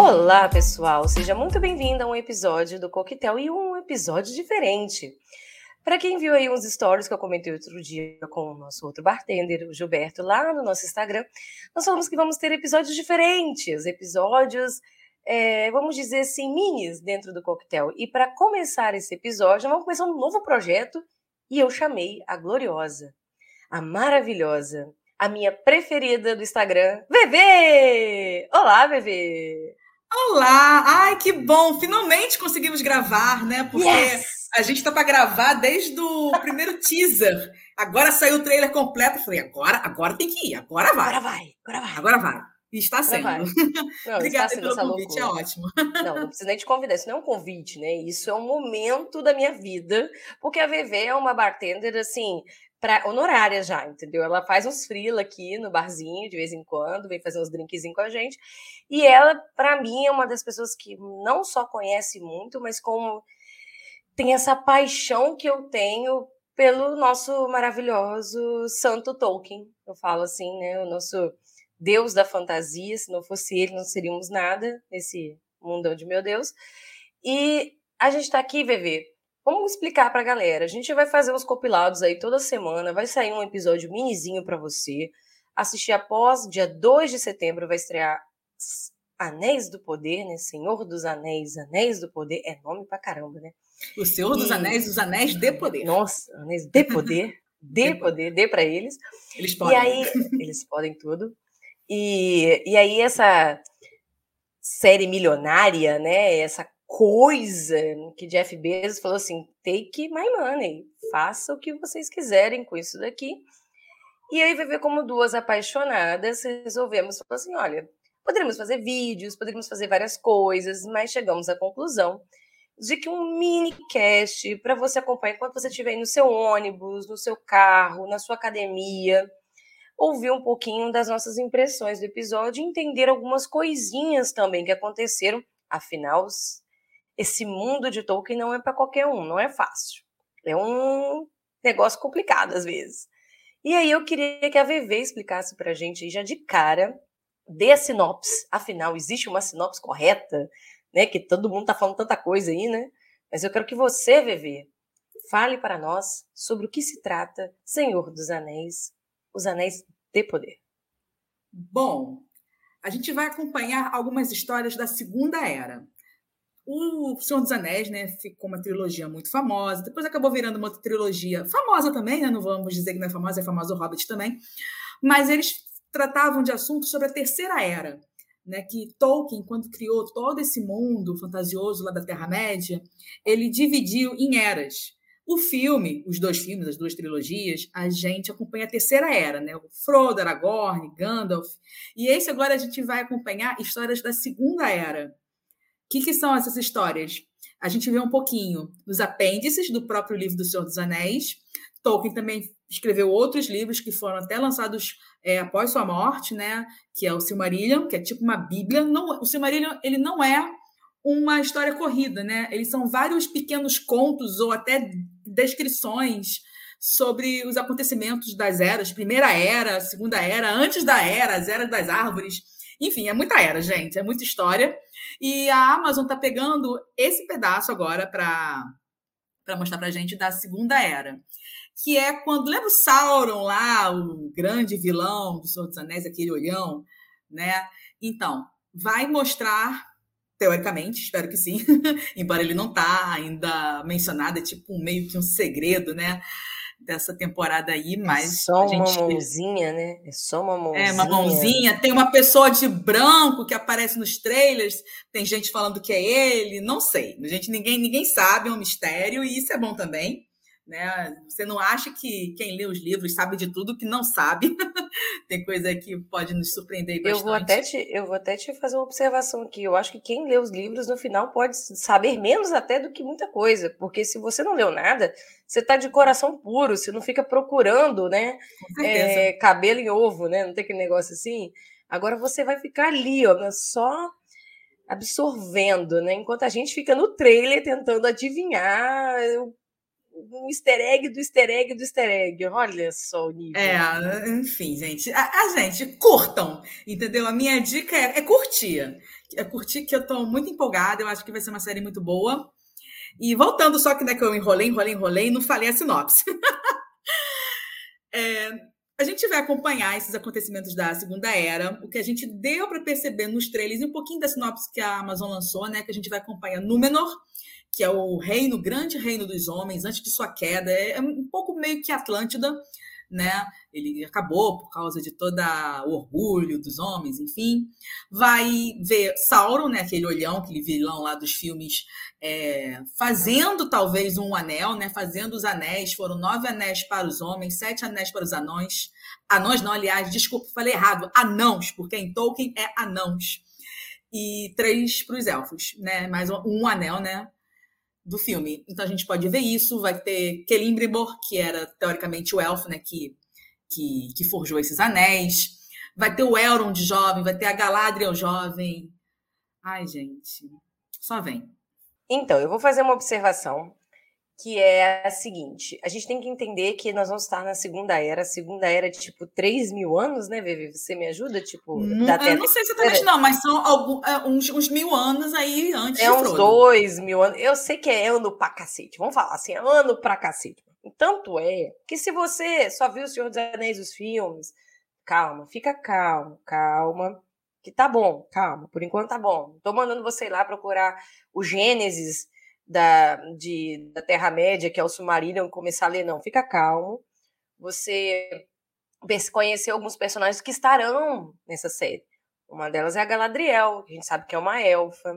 Olá, pessoal! Seja muito bem-vindo a um episódio do Coquetel e um episódio diferente. Para quem viu aí uns stories que eu comentei outro dia com o nosso outro bartender, o Gilberto, lá no nosso Instagram, nós falamos que vamos ter episódios diferentes, episódios, é, vamos dizer assim, minis dentro do coquetel. E para começar esse episódio, vamos começar um novo projeto e eu chamei a gloriosa, a maravilhosa, a minha preferida do Instagram, Bebê! Olá, Bebê! Olá! Ai, que bom! Finalmente conseguimos gravar, né? Porque yes! a gente tá para gravar desde o primeiro teaser. Agora saiu o trailer completo. Eu falei, agora, agora tem que ir, agora vai. Agora vai, agora vai. Agora vai. E está sendo. Não, Obrigada está sendo pelo convite, loucura. é ótimo. Não, não precisa nem te convidar, isso não é um convite, né? Isso é um momento da minha vida, porque a VV é uma bartender, assim, pra, honorária já, entendeu? Ela faz uns frila aqui no barzinho de vez em quando, vem fazer uns drinkzinhos com a gente. E ela, para mim, é uma das pessoas que não só conhece muito, mas como tem essa paixão que eu tenho pelo nosso maravilhoso Santo Tolkien. Eu falo assim, né? O nosso Deus da fantasia. Se não fosse ele, não seríamos nada nesse mundão de meu Deus. E a gente está aqui, VV, Vamos explicar para a galera. A gente vai fazer uns compilados aí toda semana, vai sair um episódio minizinho para você assistir após dia 2 de setembro vai estrear Anéis do Poder, né? Senhor dos Anéis, Anéis do Poder, é nome pra caramba, né? O Senhor dos Anéis, os Anéis de Poder. Nossa, Anéis de Poder, de Poder, dê para eles. Eles podem. E aí, eles podem tudo. E, e aí essa série milionária, né? Essa coisa que Jeff Bezos falou assim: take my money, faça o que vocês quiserem com isso daqui. E aí, viver como duas apaixonadas, resolvemos falar assim: olha, poderíamos fazer vídeos, poderíamos fazer várias coisas, mas chegamos à conclusão de que um mini cast para você acompanhar enquanto você estiver no seu ônibus, no seu carro, na sua academia, ouvir um pouquinho das nossas impressões do episódio e entender algumas coisinhas também que aconteceram. Afinal, esse mundo de Tolkien não é para qualquer um, não é fácil. É um negócio complicado às vezes. E aí eu queria que a VV explicasse para a gente já de cara, dê a sinopse, afinal, existe uma sinopse correta, né? Que todo mundo está falando tanta coisa aí, né? Mas eu quero que você, VV, fale para nós sobre o que se trata Senhor dos Anéis, os Anéis de Poder. Bom, a gente vai acompanhar algumas histórias da Segunda Era. O Senhor dos Anéis, né, ficou uma trilogia muito famosa, depois acabou virando uma outra trilogia famosa também, né, não vamos dizer que não é famosa, é famosa o Hobbit também, mas eles tratavam de assuntos sobre a Terceira Era, né, que Tolkien, quando criou todo esse mundo fantasioso lá da Terra-média, ele dividiu em eras. O filme, os dois filmes, as duas trilogias, a gente acompanha a Terceira Era, né, o Frodo, Aragorn, Gandalf, e esse agora a gente vai acompanhar histórias da Segunda Era, que, que são essas histórias? A gente vê um pouquinho nos apêndices do próprio livro do Senhor dos Anéis. Tolkien também escreveu outros livros que foram até lançados é, após sua morte, né? Que é o Silmarillion, que é tipo uma Bíblia. Não, o Silmarillion ele não é uma história corrida, né? Eles são vários pequenos contos ou até descrições sobre os acontecimentos das eras, primeira era, segunda era, antes da era, as eras das árvores. Enfim, é muita era, gente, é muita história. E a Amazon está pegando esse pedaço agora para mostrar para gente da Segunda Era. Que é quando. Lembra o Sauron lá, o grande vilão do Senhor dos Anéis, aquele olhão, né? Então, vai mostrar teoricamente, espero que sim, embora ele não tá ainda mencionado, é tipo meio que um segredo, né? Dessa temporada aí, é mas. É só uma gente... mãozinha, né? É só uma mãozinha. É, uma mãozinha. Tem uma pessoa de branco que aparece nos trailers, tem gente falando que é ele, não sei. Gente, ninguém, ninguém sabe, é um mistério, e isso é bom também. Né? Você não acha que quem lê os livros sabe de tudo que não sabe. Tem coisa que pode nos surpreender bastante. Eu vou, até te, eu vou até te fazer uma observação aqui. Eu acho que quem lê os livros, no final, pode saber menos até do que muita coisa. Porque se você não leu nada, você está de coração puro, você não fica procurando né, é, cabelo em ovo, né? Não tem aquele negócio assim. Agora você vai ficar ali, ó, só absorvendo, né? Enquanto a gente fica no trailer tentando adivinhar um easter egg do easter egg do easter egg. Olha só o nível. É, enfim, gente. A, a gente, curtam, entendeu? A minha dica é, é curtir. É curtir que eu tô muito empolgada, eu acho que vai ser uma série muito boa. E voltando só que, né, que eu enrolei, enrolei, enrolei, não falei a sinopse. é, a gente vai acompanhar esses acontecimentos da Segunda Era, o que a gente deu para perceber nos trailers e um pouquinho da sinopse que a Amazon lançou, né, que a gente vai acompanhar Númenor, que é o reino, grande reino dos homens, antes de sua queda, é um pouco meio que Atlântida, né? Ele acabou por causa de todo o orgulho dos homens, enfim. Vai ver Sauron, né? Aquele olhão, aquele vilão lá dos filmes, é, fazendo talvez um anel, né? Fazendo os anéis. Foram nove anéis para os homens, sete anéis para os anões. Anões não, aliás, desculpa, falei errado. Anãos, porque em Tolkien é anãos. E três para os elfos, né? Mais um anel, né? Do filme. Então a gente pode ver isso. Vai ter Celebrimbor, que era teoricamente o elfo, né, que, que, que forjou esses anéis. Vai ter o Elrond jovem, vai ter a Galadriel jovem. Ai, gente, só vem. Então, eu vou fazer uma observação que é a seguinte: a gente tem que entender que nós vamos estar na Segunda Era. Segunda Era é tipo 3 mil anos, né, Vivi? Você me ajuda? Tipo, não, da eu não sei exatamente, não, mas são alguns, é, uns, uns, mil anos aí antes É uns dois mil anos. Eu sei que é ano pra cacete. Vamos falar assim, é ano pra cacete. Tanto é que se você só viu O Senhor dos Anéis, os filmes, calma, fica calmo, calma. Que tá bom, calma, por enquanto tá bom. Tô mandando você ir lá procurar o Gênesis da, de, da Terra-média, que é o Silmarillion, começar a ler, não, fica calmo. Você conhecer alguns personagens que estarão nessa série. Uma delas é a Galadriel, que a gente sabe que é uma elfa,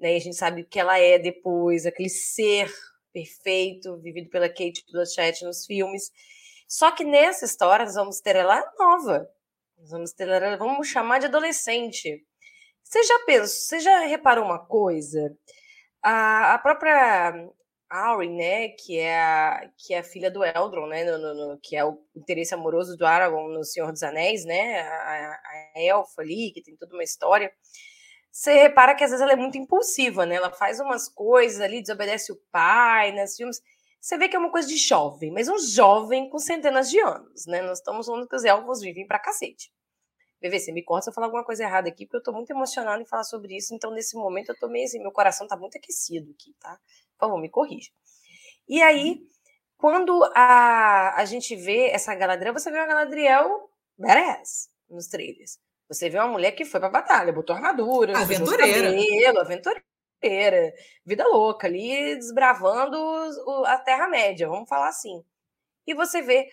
né? E a gente sabe o que ela é depois, aquele ser perfeito vivido pela Kate Blanchett nos filmes. Só que nessa história nós vamos ter ela nova. Nós vamos ter ela, vamos chamar de adolescente. Você já pensou, você já reparou uma coisa? A, a própria Aurin, né, que é a, que é a filha do Eldron, né, no, no, no, que é o interesse amoroso do Aragorn no Senhor dos Anéis, né, a, a elfa ali, que tem toda uma história, você repara que às vezes ela é muito impulsiva, né, ela faz umas coisas ali, desobedece o pai, né, filmes, você vê que é uma coisa de jovem, mas um jovem com centenas de anos, né, nós estamos falando que os elfos vivem pra cacete. Bebê, você me corta se eu falar alguma coisa errada aqui, porque eu tô muito emocionada em falar sobre isso, então nesse momento eu tô meio assim, meu coração tá muito aquecido aqui, tá? Por favor, me corrija. E aí, quando a, a gente vê essa Galadriel, você vê uma Galadriel badass nos trailers. Você vê uma mulher que foi pra batalha, botou armadura, aventureira, cabelo, aventureira, vida louca ali, desbravando a Terra-média, vamos falar assim. E você vê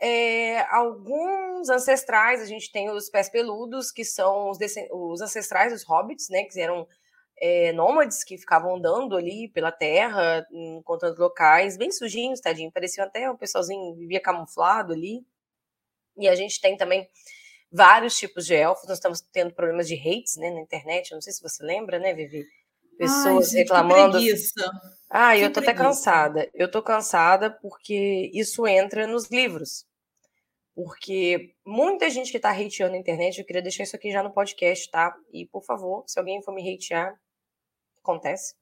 é, alguns ancestrais, a gente tem os pés peludos, que são os, os ancestrais dos hobbits, né, que eram é, nômades que ficavam andando ali pela terra, encontrando locais bem sujinhos, tadinho, pareciam até um pessoalzinho vivia camuflado ali. E a gente tem também vários tipos de elfos, nós estamos tendo problemas de hates né, na internet, não sei se você lembra, né, Vivi? Pessoas Ai, gente, reclamando. Ah, eu tô preguiça. até cansada. Eu tô cansada porque isso entra nos livros. Porque muita gente que está hateando na internet, eu queria deixar isso aqui já no podcast, tá? E, por favor, se alguém for me hatear, acontece.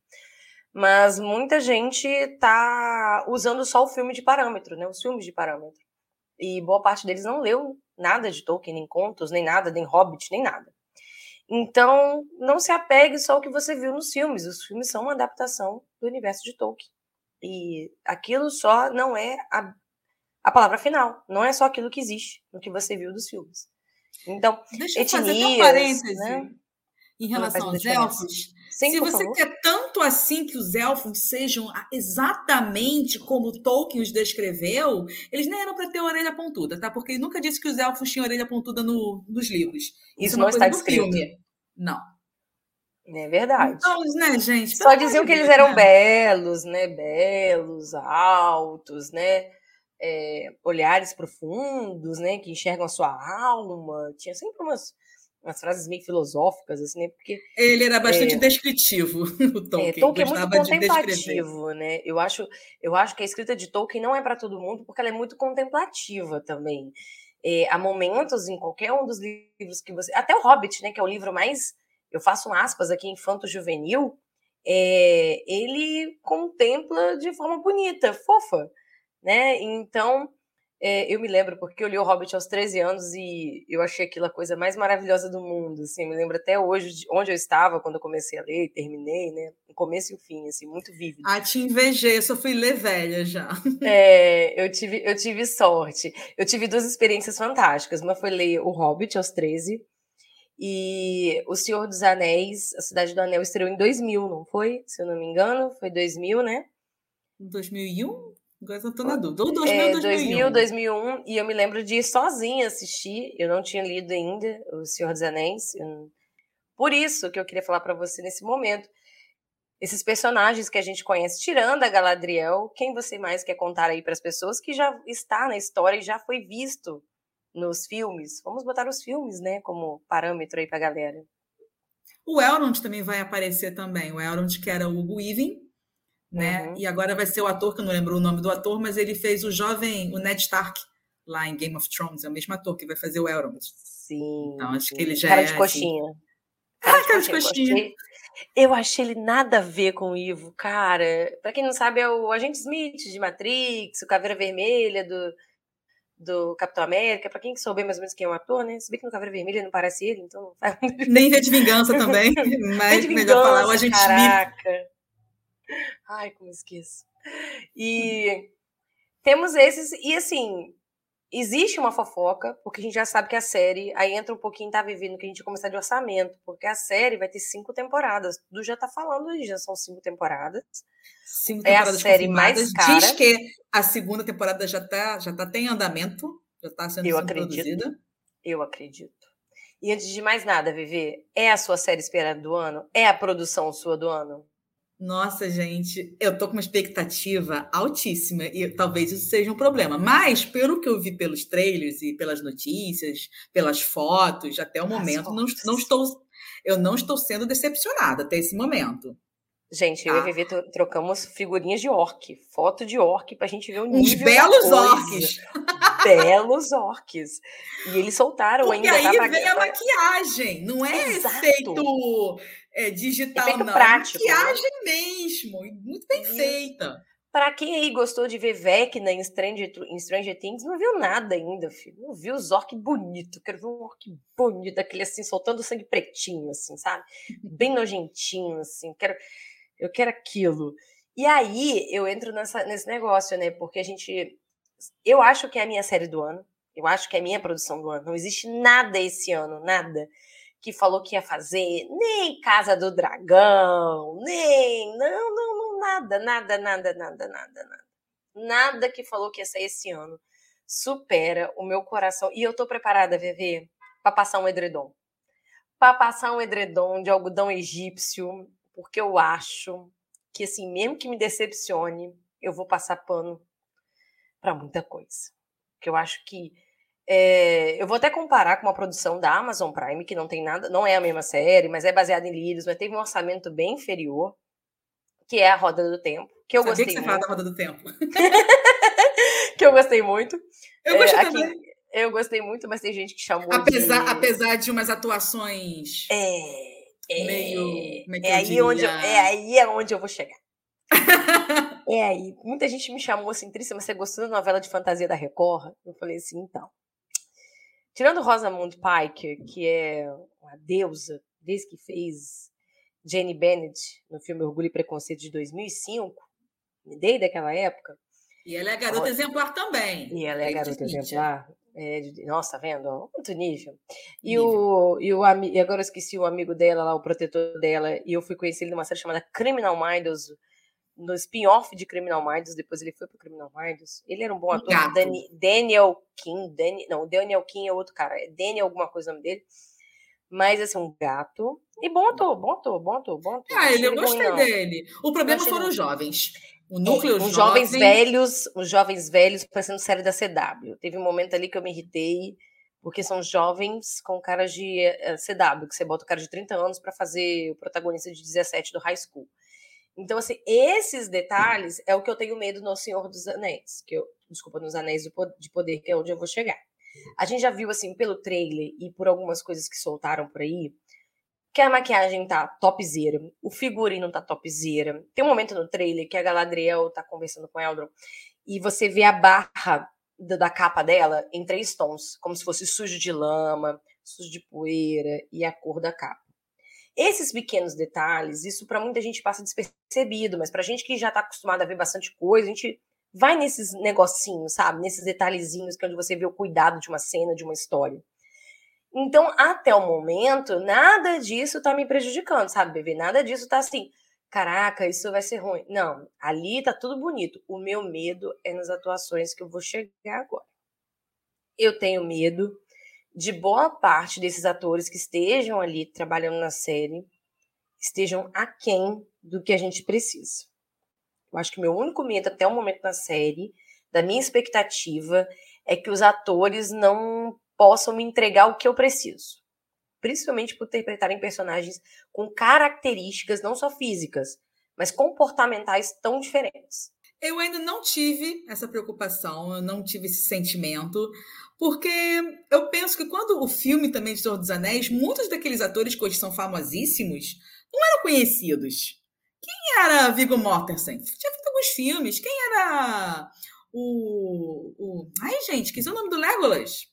Mas muita gente tá usando só o filme de parâmetro, né? Os filmes de parâmetro. E boa parte deles não leu nada de Tolkien, nem contos, nem nada, nem Hobbit, nem nada. Então, não se apegue só ao que você viu nos filmes. Os filmes são uma adaptação do universo de Tolkien. E aquilo só não é a a palavra final. Não é só aquilo que existe no que você viu dos filmes. Então, deixa eu etnias, fazer um parêntese né? em relação aos elfos. Sim, Se você favor. quer tanto assim que os elfos sejam exatamente como Tolkien os descreveu, eles nem eram para ter orelha pontuda, tá? Porque ele nunca disse que os elfos tinham orelha pontuda no, nos livros. Isso, Isso é não está descrito. Filme. Não. É verdade. Então, né, gente? Só diziam que eles eram né? belos, né? Belos, altos, né? É, olhares profundos, né, que enxergam a sua alma. Tinha sempre umas, umas frases meio filosóficas, assim, né? Porque ele era bastante é, descritivo. O Tolkien, é, Tolkien é muito contemplativo, né? Eu acho, eu acho que a escrita de Tolkien não é para todo mundo, porque ela é muito contemplativa também. É, há momentos em qualquer um dos livros que você, até o Hobbit, né, que é o livro mais, eu faço um aspas aqui, infanto juvenil, é, ele contempla de forma bonita, fofa, né? Então, é, eu me lembro porque eu li o Hobbit aos 13 anos e eu achei aquilo a coisa mais maravilhosa do mundo, assim, me lembro até hoje de onde eu estava quando eu comecei a ler e terminei, né? O começo e o fim, assim, muito vívido. Ah, te invejei, eu só fui ler velha já. É, eu tive, eu tive sorte. Eu tive duas experiências fantásticas. Uma foi ler o Hobbit aos 13 e O Senhor dos Anéis, A Cidade do Anel, estreou em 2000, não foi? Se eu não me engano, foi 2000, né? 2001? Agora eu tô na dúvida. Ou 2000, é, 2001. 2000, 2001. E eu me lembro de ir sozinha assistir. Eu não tinha lido ainda O Senhor dos Anéis. Por isso que eu queria falar para você nesse momento. Esses personagens que a gente conhece, tirando a Galadriel, quem você mais quer contar aí para as pessoas que já está na história e já foi visto nos filmes. Vamos botar os filmes, né, como parâmetro aí pra galera. O Elrond também vai aparecer também. O Elrond, que era o Hugo Weaving, né? Uhum. E agora vai ser o ator, que eu não lembro o nome do ator, mas ele fez o jovem, o Ned Stark, lá em Game of Thrones. É o mesmo ator que vai fazer o Elrond. Sim. Então, acho que ele já cara é... de coxinha. Assim... Cara, ah, cara de coxinha. coxinha. Eu achei ele nada a ver com o Ivo, cara. Pra quem não sabe, é o Agente Smith de Matrix, o Caveira Vermelha do do Capitão América, para quem souber mais ou menos quem é o ator, né? Se bem que no Caveira Vermelha não parece ele, então Nem vê de vingança também, mas vingança, melhor falar o agente caraca. Ai, como esqueço. E temos esses, e assim, existe uma fofoca, porque a gente já sabe que a série, aí entra um pouquinho, tá vivendo que a gente começar de orçamento, porque a série vai ter cinco temporadas. Tu já tá falando, já são cinco temporadas. Cinco temporadas é a série mais cara. Diz que a segunda temporada já tá, já tá em andamento, já tá sendo, Eu sendo acredito. produzida. Eu acredito. E antes de mais nada, Vivi, é a sua série esperada do ano? É a produção sua do ano? Nossa, gente, eu tô com uma expectativa altíssima e talvez isso seja um problema. Mas, pelo que eu vi pelos trailers e pelas notícias, pelas fotos, até o momento, não, não estou, eu não estou sendo decepcionada até esse momento. Gente, eu e a Vivi trocamos figurinhas de orc, foto de orc, pra gente ver o nível. Uns belos orcs! Belos orcs. E eles soltaram Porque ainda. aí tá, vem a maquiagem, não é Exato. efeito é, digital, Efeito não. prático, é maquiagem mesmo, e muito bem Isso. feita. Pra quem aí gostou de ver Vecna em Stranger, em Stranger Things, não viu nada ainda, filho. Não viu os orc bonito. Quero ver um orc bonito, aquele assim, soltando sangue pretinho, assim, sabe? Bem nojentinho, assim. Quero, eu quero aquilo. E aí eu entro nessa, nesse negócio, né? Porque a gente. Eu acho que é a minha série do ano. Eu acho que é a minha produção do ano. Não existe nada esse ano, nada que falou que ia fazer, nem Casa do Dragão, nem. Não, não, não, nada, nada, nada, nada, nada, nada. Nada que falou que ia sair esse ano supera o meu coração. E eu tô preparada, VV, para passar um edredom. Para passar um edredom de algodão egípcio, porque eu acho que, assim, mesmo que me decepcione, eu vou passar pano para muita coisa. Porque eu acho que é, eu vou até comparar com uma produção da Amazon Prime, que não tem nada, não é a mesma série, mas é baseada em livros, mas teve um orçamento bem inferior, que é a Roda do Tempo, que eu Sabia gostei que você muito. fala da Roda do Tempo. que eu gostei muito. Eu gostei É, também. aqui- eu gostei muito, mas tem gente que chamou Apesar, de... apesar de umas atuações É, é, meio. Como é, que é aí onde eu, é aí é onde eu vou chegar. É aí. Muita gente me chamou assim, Trícia, mas você gostou da novela de fantasia da Record? Eu falei assim, então. Tirando Rosamund Pike, que é uma deusa, desde que fez Jane Bennett no filme Orgulho e Preconceito de 2005, me dei daquela época, E ela é garota Olha. exemplar também. e ela é garota Blanchett. exemplar. É, de- nossa, tá vendo? ó, Muito nível. E, o, e, o, e agora eu esqueci o amigo dela lá, o protetor dela, e eu fui conhecer ele numa série chamada Criminal Minds, no spin-off de Criminal Minds, depois ele foi pro Criminal Minds. Ele era um bom ator. Dani- Daniel King, Dani, não, Daniel King é outro cara, é Daniel alguma coisa o nome dele. Mas, assim, um gato. E bom ator, bom ator, bom ator, bom ator. Ah, ele, eu gostei não. dele. O problema foram os jovens. O É, núcleo os jovem, jovens velhos, os jovens velhos parecendo série da CW. Teve um momento ali que eu me irritei, porque são jovens com cara de eh, CW, que você bota o cara de 30 anos para fazer o protagonista de 17 do high school. Então, assim, esses detalhes é o que eu tenho medo no Senhor dos Anéis, que eu, desculpa, nos Anéis de Poder, que é onde eu vou chegar. A gente já viu, assim, pelo trailer e por algumas coisas que soltaram por aí, que a maquiagem tá topzera, o figurino tá topzera. Tem um momento no trailer que a Galadriel tá conversando com Eldron e você vê a barra da capa dela em três tons, como se fosse sujo de lama, sujo de poeira e a cor da capa. Esses pequenos detalhes, isso para muita gente passa despercebido, mas pra gente que já tá acostumado a ver bastante coisa, a gente vai nesses negocinhos, sabe? Nesses detalhezinhos que é onde você vê o cuidado de uma cena, de uma história. Então, até o momento, nada disso tá me prejudicando, sabe, bebê? Nada disso tá assim, caraca, isso vai ser ruim. Não, ali tá tudo bonito. O meu medo é nas atuações que eu vou chegar agora. Eu tenho medo de boa parte desses atores que estejam ali trabalhando na série estejam aquém do que a gente precisa. Eu acho que meu único medo até o momento na série, da minha expectativa, é que os atores não possam me entregar o que eu preciso. Principalmente por interpretarem personagens com características não só físicas, mas comportamentais tão diferentes. Eu ainda não tive essa preocupação, eu não tive esse sentimento, porque eu penso que quando o filme também de Senhor dos Anéis, muitos daqueles atores que hoje são famosíssimos não eram conhecidos. Quem era Viggo Mortensen? Tinha feito alguns filmes. Quem era o, o... Ai, gente, que é o nome do Legolas?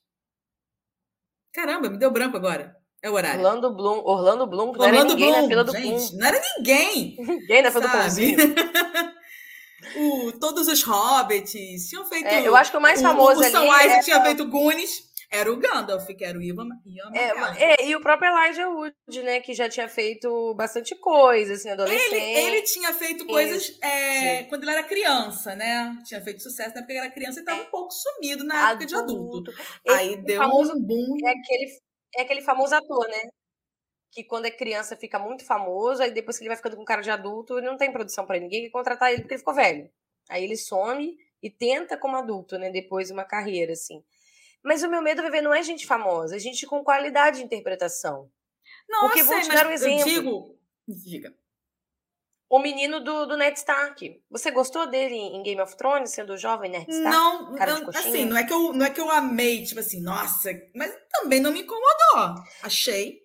Caramba, me deu branco agora. É o horário. Orlando Bloom, Orlando Bloom, não Orlando era ninguém Bloom, na fila do gente, Não era ninguém. ninguém na fila sabe? do pãozinho. o, todos os hobbits tinham feito. É, eu acho que o mais famoso o, o, o São Isaac tinha feito Goonies. Era o Gandalf, que era o Ivan, Ivan é, é, e o próprio Elijah Wood, né? Que já tinha feito bastante coisa, assim, adolescente. Ele, ele tinha feito coisas é, quando ele era criança, né? Tinha feito sucesso na época que ele era criança e estava um pouco sumido na adulto. época de adulto. Aí deu famoso, um boom. É aquele, é aquele famoso ator, né? Que quando é criança fica muito famoso, aí depois que ele vai ficando com cara de adulto, ele não tem produção para ninguém que contratar ele porque ele ficou velho. Aí ele some e tenta como adulto, né? Depois uma carreira, assim. Mas o meu medo, Viver, não é gente famosa, é gente com qualidade de interpretação. Não, Porque vou te dar um exemplo. digo, diga. O menino do, do Ned Stark. Você gostou dele em Game of Thrones, sendo jovem Ned Stark? Não, não assim, não é, que eu, não é que eu amei, tipo assim, nossa, mas também não me incomodou. Achei.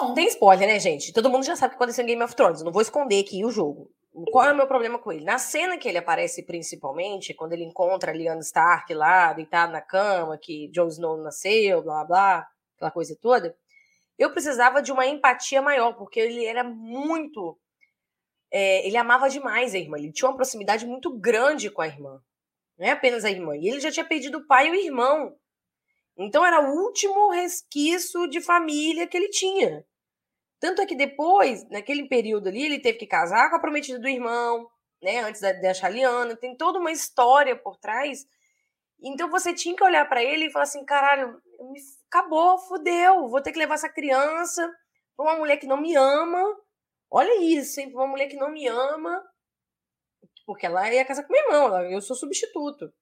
Hum. Bom. Tem spoiler, né, gente? Todo mundo já sabe o que aconteceu em Game of Thrones. não vou esconder aqui o jogo. Qual é o meu problema com ele? Na cena que ele aparece principalmente, quando ele encontra a Lyanna Stark lá, deitado na cama, que Jon Snow nasceu, blá blá, aquela coisa toda, eu precisava de uma empatia maior, porque ele era muito. É, ele amava demais a irmã, ele tinha uma proximidade muito grande com a irmã. Não é apenas a irmã. E ele já tinha perdido o pai e o irmão. Então era o último resquício de família que ele tinha. Tanto é que depois, naquele período ali, ele teve que casar com a prometida do irmão, né? Antes da, da Chaliana. Tem toda uma história por trás. Então você tinha que olhar para ele e falar assim: caralho, acabou, fudeu. Vou ter que levar essa criança pra uma mulher que não me ama. Olha isso, hein? Pra uma mulher que não me ama. Porque ela ia casar com meu irmão, eu sou substituto.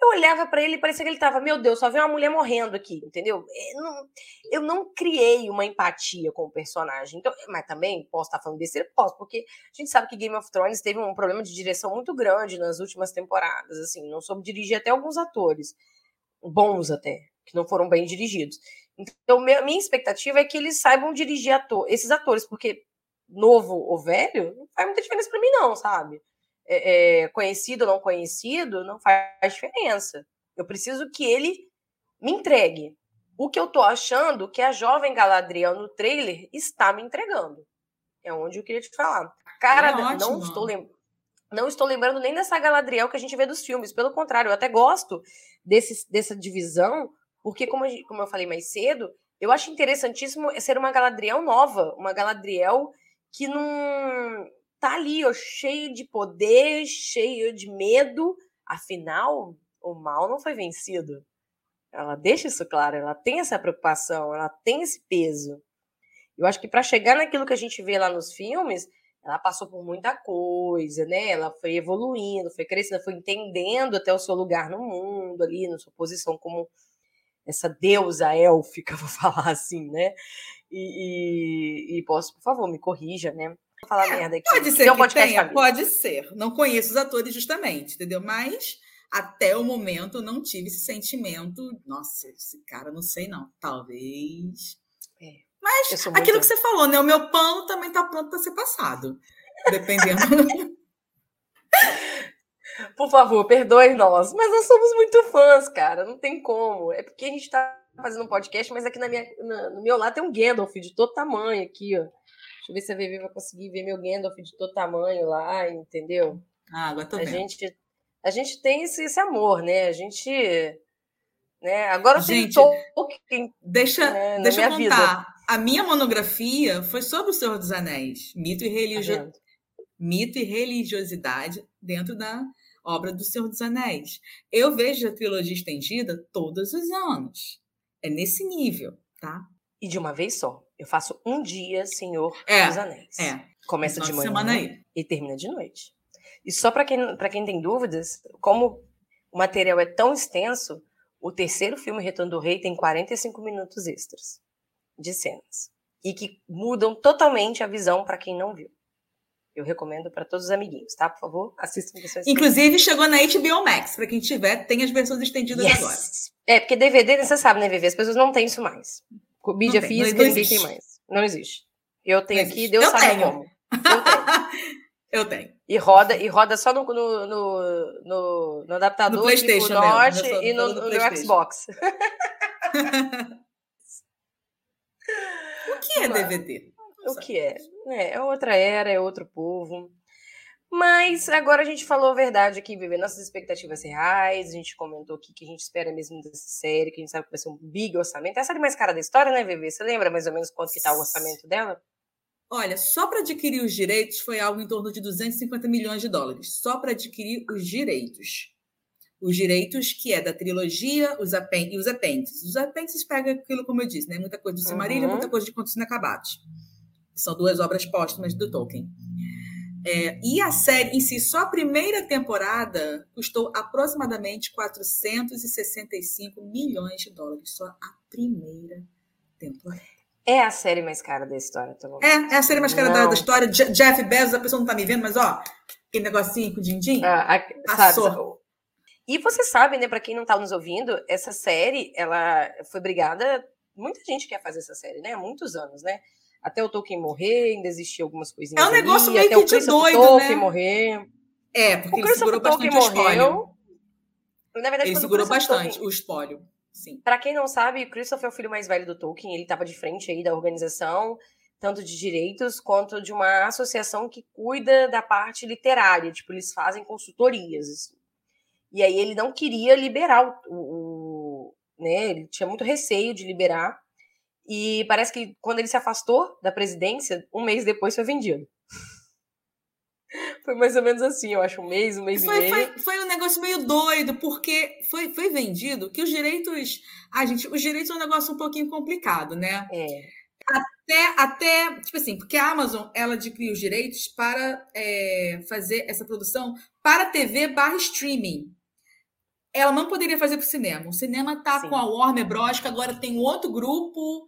Eu olhava para ele e parecia que ele tava, meu Deus, só vem uma mulher morrendo aqui, entendeu? Eu é, não, eu não criei uma empatia com o personagem. Então, mas também posso estar falando besteira? Posso, porque a gente sabe que Game of Thrones teve um problema de direção muito grande nas últimas temporadas, assim, não soube dirigir até alguns atores, bons até, que não foram bem dirigidos. Então, minha expectativa é que eles saibam dirigir ator, esses atores, porque novo ou velho, não faz muita diferença para mim, não, sabe? É, é, conhecido ou não conhecido, não faz diferença. Eu preciso que ele me entregue. O que eu tô achando que a jovem Galadriel no trailer está me entregando. É onde eu queria te falar. Cara, é não estou lembrando. Não estou lembrando nem dessa Galadriel que a gente vê dos filmes. Pelo contrário, eu até gosto desse, dessa divisão, porque, como, como eu falei mais cedo, eu acho interessantíssimo ser uma Galadriel nova, uma Galadriel que não, tá ali, ó, cheio de poder, cheio de medo. Afinal, o mal não foi vencido. Ela deixa isso claro, ela tem essa preocupação, ela tem esse peso. Eu acho que para chegar naquilo que a gente vê lá nos filmes, ela passou por muita coisa, né? Ela foi evoluindo, foi crescendo, foi entendendo até o seu lugar no mundo ali, na sua posição como essa deusa élfica, vou falar assim, né? E, e, e posso, por favor, me corrija, né? Falar é, merda aqui. Pode ser que tenha, pode ser. Não conheço os atores justamente, entendeu? Mas até o momento não tive esse sentimento. Nossa, esse cara, não sei não. Talvez. É. Mas aquilo muito... que você falou, né? O meu pano também tá pronto para ser passado. Dependendo. Por favor, perdoe nós. Mas nós somos muito fãs, cara. Não tem como. É porque a gente tá fazendo um podcast, mas aqui na minha, na, no meu lado tem um Gandalf de todo tamanho aqui, ó. Deixa eu ver se a VV vai conseguir ver meu Gandalf de todo tamanho lá, entendeu? Ah, agora tô a vendo. Gente, a gente tem esse, esse amor, né? A gente. Né? Agora gente, Tolkien, deixa, né, deixa eu contar. Vida. A minha monografia foi sobre o Senhor dos Anéis, mito e, religio... Tá mito e religiosidade dentro da obra do Senhor dos Anéis. Eu vejo a trilogia estendida todos os anos. É nesse nível, tá? E de uma vez só. Eu faço um dia Senhor é, dos Anéis. É. Começa de manhã e termina de noite. E só para quem, quem tem dúvidas, como o material é tão extenso, o terceiro filme, Retorno do Rei, tem 45 minutos extras de cenas. E que mudam totalmente a visão para quem não viu. Eu recomendo para todos os amiguinhos, tá? Por favor, assistam. Inclusive, chegou na HBO Max. Para quem tiver, tem as versões estendidas yes. agora. É, porque DVD, você sabe, né, Vivi? As pessoas não têm isso mais. Mídia tem, física, ninguém tem mais. Não existe. Eu tenho não aqui, Deus eu sabe tenho. como. Eu tenho. eu tenho. E roda, e roda só no, no, no, no, no adaptador no PlayStation tipo, Norte e no, no, Xbox. o que é DVD? o que é. é. É outra era, é outro povo. Mas agora a gente falou a verdade aqui, viver nossas expectativas reais. A gente comentou aqui que a gente espera mesmo dessa série, que a gente sabe que vai ser um big orçamento. Essa é a série mais cara da história, né, Vivi? Você lembra mais ou menos quanto que tá o orçamento dela? Olha, só para adquirir os direitos foi algo em torno de 250 milhões de dólares. Só para adquirir os direitos. Os direitos que é da trilogia os apêndices, e os apêndices. Os apêndices pega aquilo, como eu disse, né? Muita coisa do Silmarillion, uhum. muita coisa de Contos Inacabados são duas obras póstumas do Tolkien. É, e a série em si, só a primeira temporada, custou aproximadamente 465 milhões de dólares. Só a primeira temporada. É a série mais cara da história, tá bom? É, é a série mais cara da, da, história. Jeff Bezos, a pessoa não tá me vendo, mas ó, aquele negocinho com o din-din, ah, passou. Sabe, e você sabe, né, para quem não tá nos ouvindo, essa série, ela foi brigada, muita gente quer fazer essa série, né, há muitos anos, né? Até o Tolkien morrer, ainda existia algumas coisinhas. É um negócio ali, meio que de doido, Tolkien né? morrer. É, porque o ele segurou Tolkien bastante morreu, o espólio. Na verdade, ele segurou bastante Tolkien, o espólio. Sim. Para quem não sabe, o Christopher é o filho mais velho do Tolkien, ele estava de frente aí da organização, tanto de direitos quanto de uma associação que cuida da parte literária, tipo, eles fazem consultorias. Assim. E aí ele não queria liberar o, o, né, ele tinha muito receio de liberar e parece que quando ele se afastou da presidência, um mês depois foi vendido. Foi mais ou menos assim, eu acho, um mês, um mês foi, e meio. Foi, foi, um negócio meio doido, porque foi, foi vendido que os direitos. Ah, gente, os direitos é um negócio um pouquinho complicado, né? É. Até, até, tipo assim, porque a Amazon ela adquiriu os direitos para é, fazer essa produção para TV barra streaming ela não poderia fazer para o cinema. O cinema tá Sim. com a Warner Bros, que agora tem outro grupo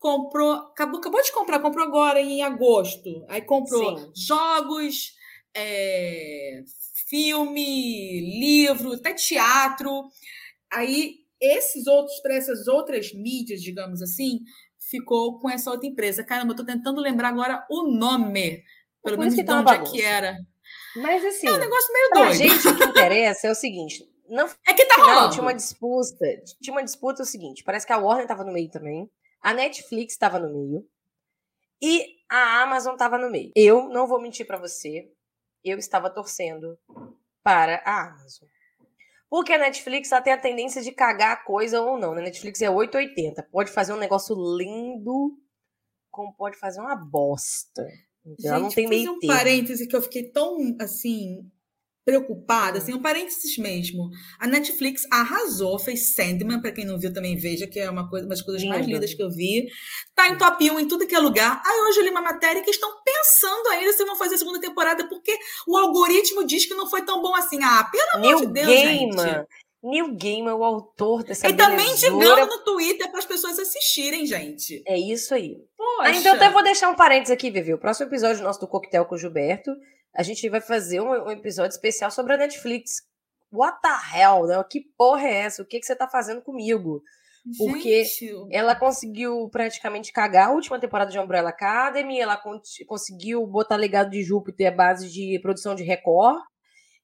comprou, acabou, acabou de comprar, comprou agora em agosto. Aí comprou Sim. jogos, é, filme, livro, até teatro. Aí esses outros, para essas outras mídias, digamos assim, ficou com essa outra empresa. Caramba, eu tô tentando lembrar agora o nome. Pelo menos de tá onde é que era. Mas assim, é um negócio meio doido. A gente o que interessa é o seguinte: não, é que tá rolando. Tinha uma disputa. Tinha uma disputa o seguinte: parece que a Warner tava no meio também. A Netflix estava no meio. E a Amazon estava no meio. Eu não vou mentir para você. Eu estava torcendo para a Amazon. Porque a Netflix ela tem a tendência de cagar a coisa ou não. A né? Netflix é 880. Pode fazer um negócio lindo, como pode fazer uma bosta. Então, ela não tem meio um parêntese que eu fiquei tão, assim, preocupada, assim, um parênteses mesmo. A Netflix arrasou, fez Sandman, para quem não viu também veja, que é uma, coisa, uma das coisas mais lindas que eu vi. Tá em top 1 em tudo que é lugar. Aí hoje eu li uma matéria que estão pensando ainda se vão fazer a segunda temporada, porque o algoritmo diz que não foi tão bom assim. Ah, pelo New amor de Deus, Gaiman. gente. Neil Gaiman, o autor dessa E também digando no Twitter para as pessoas assistirem, gente. É isso aí. Poxa. Ah, então eu até vou deixar um parênteses aqui, Vivi. O próximo episódio nosso do Coquetel com o Gilberto a gente vai fazer um, um, episódio especial sobre a Netflix. What the hell, né? Que porra é essa? O que, que você tá fazendo comigo? Porque Gente. ela conseguiu praticamente cagar a última temporada de Umbrella Academy, ela conseguiu botar legado de Júpiter à base de produção de Record,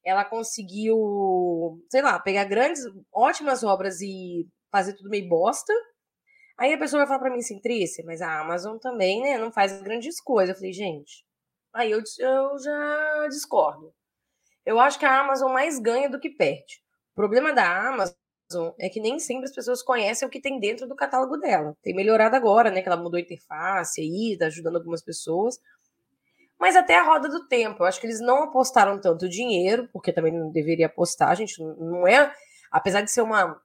ela conseguiu, sei lá, pegar grandes, ótimas obras e fazer tudo meio bosta. Aí a pessoa vai falar pra mim assim, Trícia, mas a Amazon também, né, não faz grandes coisas. Eu falei, gente, aí eu, eu já discordo. Eu acho que a Amazon mais ganha do que perde. O problema da Amazon é que nem sempre as pessoas conhecem o que tem dentro do catálogo dela. Tem melhorado agora, né? Que ela mudou a interface aí, tá ajudando algumas pessoas. Mas até a roda do tempo. Eu acho que eles não apostaram tanto dinheiro, porque também não deveria apostar, gente. Não é. Apesar de ser uma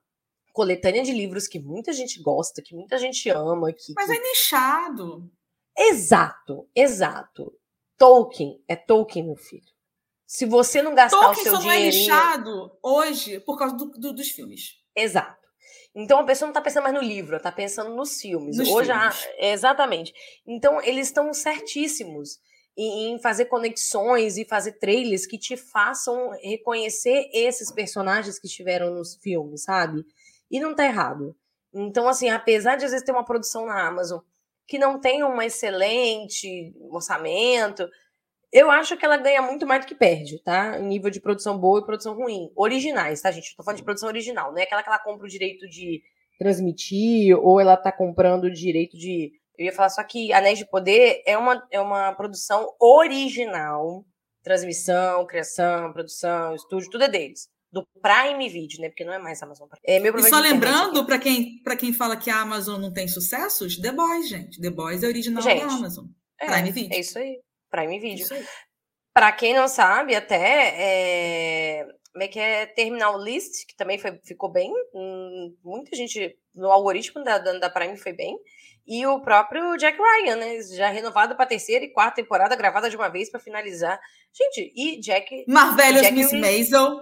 coletânea de livros que muita gente gosta, que muita gente ama. Que, Mas é nichado. Exato, exato. Tolkien é Tolkien, meu filho. Se você não gastar Tolkien o seu só dinheirinho... não é lixado hoje por causa do, do, dos filmes. Exato. Então a pessoa não está pensando mais no livro, está pensando nos filmes. Nos hoje, filmes. A... exatamente. Então eles estão certíssimos em, fazer conexões e fazer trailers que te façam reconhecer esses personagens que estiveram nos filmes, sabe? E não tá errado. Então, assim, apesar de às vezes ter uma produção na Amazon que não tem um excelente orçamento, eu acho que ela ganha muito mais do que perde, tá? Em nível de produção boa e produção ruim. Originais, tá, gente? Eu tô falando de produção original, não é aquela que ela compra o direito de transmitir ou ela tá comprando o direito de. Eu ia falar só que Anéis de Poder é uma, é uma produção original. Transmissão, criação, produção, estúdio, tudo é deles. Do Prime Video, né? Porque não é mais Amazon Prime. É meu e só lembrando, para quem, pra quem fala que a Amazon não tem sucessos, The Boys, gente. The Boys é original gente, da Amazon. É, Prime Video. É isso aí. Prime Video. Para quem não sabe, até é, como é que é Terminal List, que também foi, ficou bem. Hum, muita gente no algoritmo da, da, da, Prime foi bem. E o próprio Jack Ryan, né? Já renovado para terceira e quarta temporada, gravada de uma vez para finalizar. Gente, e Jack. Marvelous Jack Miss Maisel.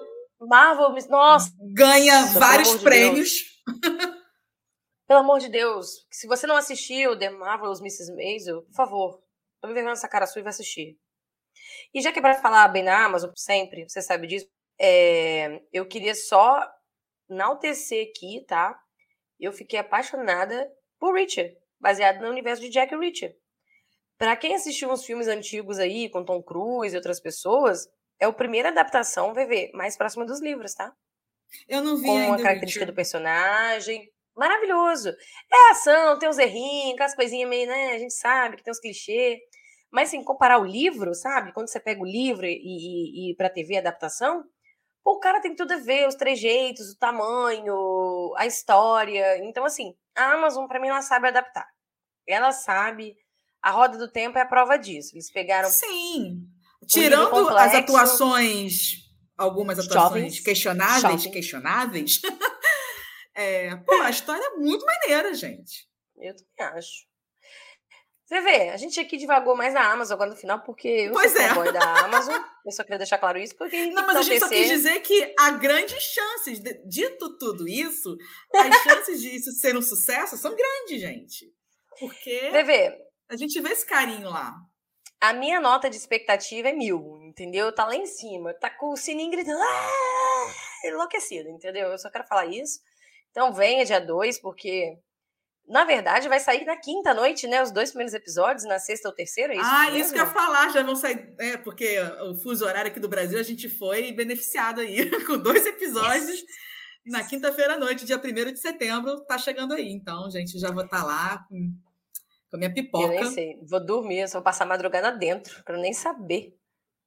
Marvel. Nossa! Ganha vários prêmios. pelo amor de Deus, se você não assistiu The Marvelous Mrs. Maisel, por favor, Tome vergonha nessa cara sua e vai assistir. E já que é pra falar bem na Amazon, sempre, você sabe disso, é, eu queria só enaltecer aqui, tá? Eu fiquei apaixonada por Richard, baseado no universo de Jack Reacher. Para quem assistiu uns filmes antigos aí, com Tom Cruise e outras pessoas, é a primeira adaptação, ver, mais próxima dos livros, tá? Eu não vi Com ainda. a característica do personagem. Maravilhoso. É ação, tem uns errinhos, aquelas coisinhas meio, né? A gente sabe que tem uns clichês. Mas, assim, comparar o livro, sabe? Quando você pega o livro e, e, e pra TV adaptação, pô, o cara tem tudo a ver, os trejeitos, o tamanho, a história. Então, assim, a Amazon, para mim, ela sabe adaptar. Ela sabe. A roda do tempo é a prova disso. Eles pegaram. Sim. Tirando as atuações, algumas atuações questionáveis, questionáveis. é, pô, a história é muito maneira, gente. Eu também acho. Você vê, a gente aqui divagou mais na Amazon agora no final, porque eu pois sou é. fanboy da Amazon. Eu só queria deixar claro isso, porque. Não, mas a gente só quis dizer que há grandes chances, de, dito tudo isso, as chances de isso ser um sucesso são grandes, gente. Porque Vê, a gente vê esse carinho lá. A minha nota de expectativa é mil, entendeu? Tá lá em cima, tá com o sininho gritando, ah! enlouquecido, entendeu? Eu só quero falar isso. Então venha dia 2, porque na verdade, vai sair na quinta noite, né? Os dois primeiros episódios, na sexta ou terceira, é isso Ah, mesmo? isso que eu ia falar, já vão sair. É, porque o fuso horário aqui do Brasil, a gente foi beneficiado aí, com dois episódios. Yes. Na quinta-feira à noite, dia 1 de setembro, tá chegando aí. Então, gente, já vou estar tá lá com, com a minha pipoca. Eu nem sei. Vou dormir, eu só vou passar a madrugada dentro, quero nem saber.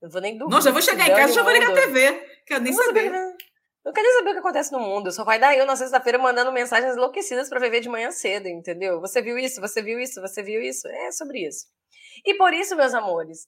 Eu vou nem dormir. Não, já vou chegar em casa, já vou ligar a TV. Quero nem saber. saber. Eu quero nem saber o que acontece no mundo. Só vai dar eu na sexta-feira mandando mensagens enlouquecidas para viver de manhã cedo, entendeu? Você viu isso, você viu isso, você viu isso. É sobre isso. E por isso, meus amores,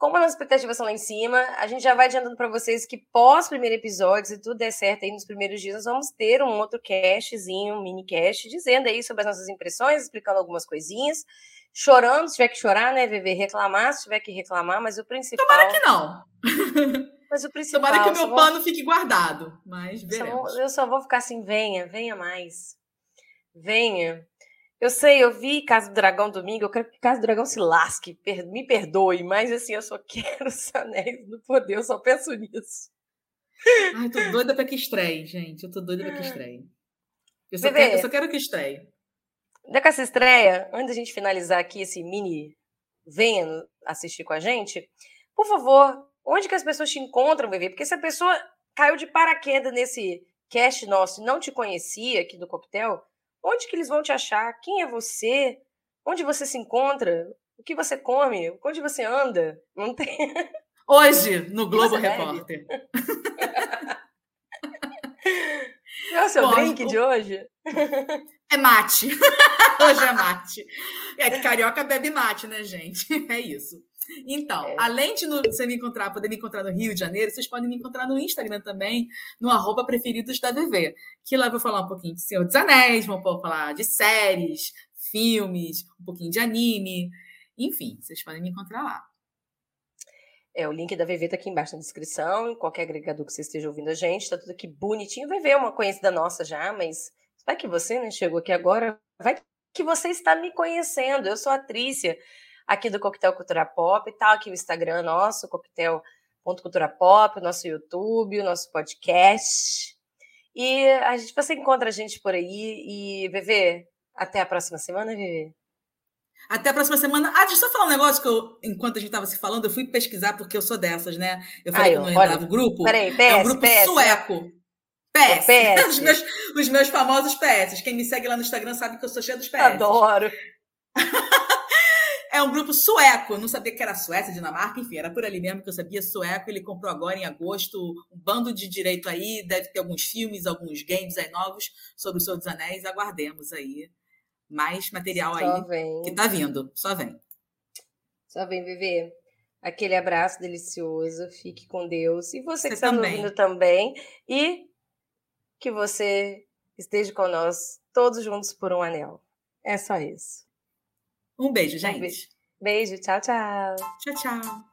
como as expectativas são lá em cima, a gente já vai adiantando para vocês que pós primeiro episódio, se tudo der certo aí nos primeiros dias, nós vamos ter um outro castzinho, um mini cast, dizendo aí sobre as nossas impressões, explicando algumas coisinhas. Chorando, se tiver que chorar, né, Viver? Reclamar, se tiver que reclamar, mas o principal. Tomara que não. Mas o principal. Tomara que o meu vou... pano fique guardado. Mas veremos. Só vou, eu só vou ficar assim: venha, venha mais. Venha. Eu sei, eu vi Casa do Dragão domingo, eu quero que Casa do Dragão se lasque, per me perdoe, mas assim, eu só quero os anéis do poder, eu só penso nisso. Ai, tô doida pra que estreie, gente. Eu tô doida pra que estreie. Eu só, quero, eu só quero que estreie. Da essa estreia, antes da gente finalizar aqui esse mini venha assistir com a gente, por favor, onde que as pessoas te encontram, Bebê? Porque se a pessoa caiu de paraquedas nesse cast nosso e não te conhecia aqui do coquetel, onde que eles vão te achar? Quem é você? Onde você se encontra? O que você come? Onde você anda? Não tem. Hoje, no Globo Repórter. é o seu Bom, drink o... de hoje? É mate. hoje é mate. É que carioca bebe mate, né, gente? É isso. Então, é. além de no, você me encontrar, poder me encontrar no Rio de Janeiro, vocês podem me encontrar no Instagram também, no arroba preferidos da VV. Que lá eu vou falar um pouquinho de Senhor dos Anéis, vou falar de séries, filmes, um pouquinho de anime. Enfim, vocês podem me encontrar lá. É, o link da VV tá aqui embaixo na descrição, em qualquer agregador que você esteja ouvindo a gente, tá tudo aqui bonitinho. VV é uma conhecida nossa já, mas vai que você, né, chegou aqui agora, vai que você está me conhecendo. Eu sou a Trícia, aqui do Coquetel Cultura Pop, e tá aqui o Instagram nosso, coquetel.cultura pop, o nosso YouTube, o nosso podcast. E a gente, você encontra a gente por aí. E, Vevê, até a próxima semana, Vevê. Até a próxima semana. Ah, deixa eu só falar um negócio que eu, enquanto a gente estava se falando, eu fui pesquisar porque eu sou dessas, né? Eu falei Ai, que não entrava o grupo. Peraí, PS, é um grupo PS, sueco. PS. PS. Os, meus, os meus famosos PS. Quem me segue lá no Instagram sabe que eu sou cheia dos PS. Adoro. É um grupo sueco. Eu não sabia que era Suécia, Dinamarca, enfim, era por ali mesmo que eu sabia sueco. Ele comprou agora em agosto um bando de direito aí. Deve ter alguns filmes, alguns games aí novos sobre o Senhor dos Anéis. Aguardemos aí mais material Só aí vem. que tá vindo. Só vem. Só vem, Viver. Aquele abraço delicioso. Fique com Deus. E você, você que está ouvindo também. E que você esteja nós todos juntos por um anel. É só isso. Um beijo, gente. Um beijo. beijo. Tchau, tchau. Tchau, tchau.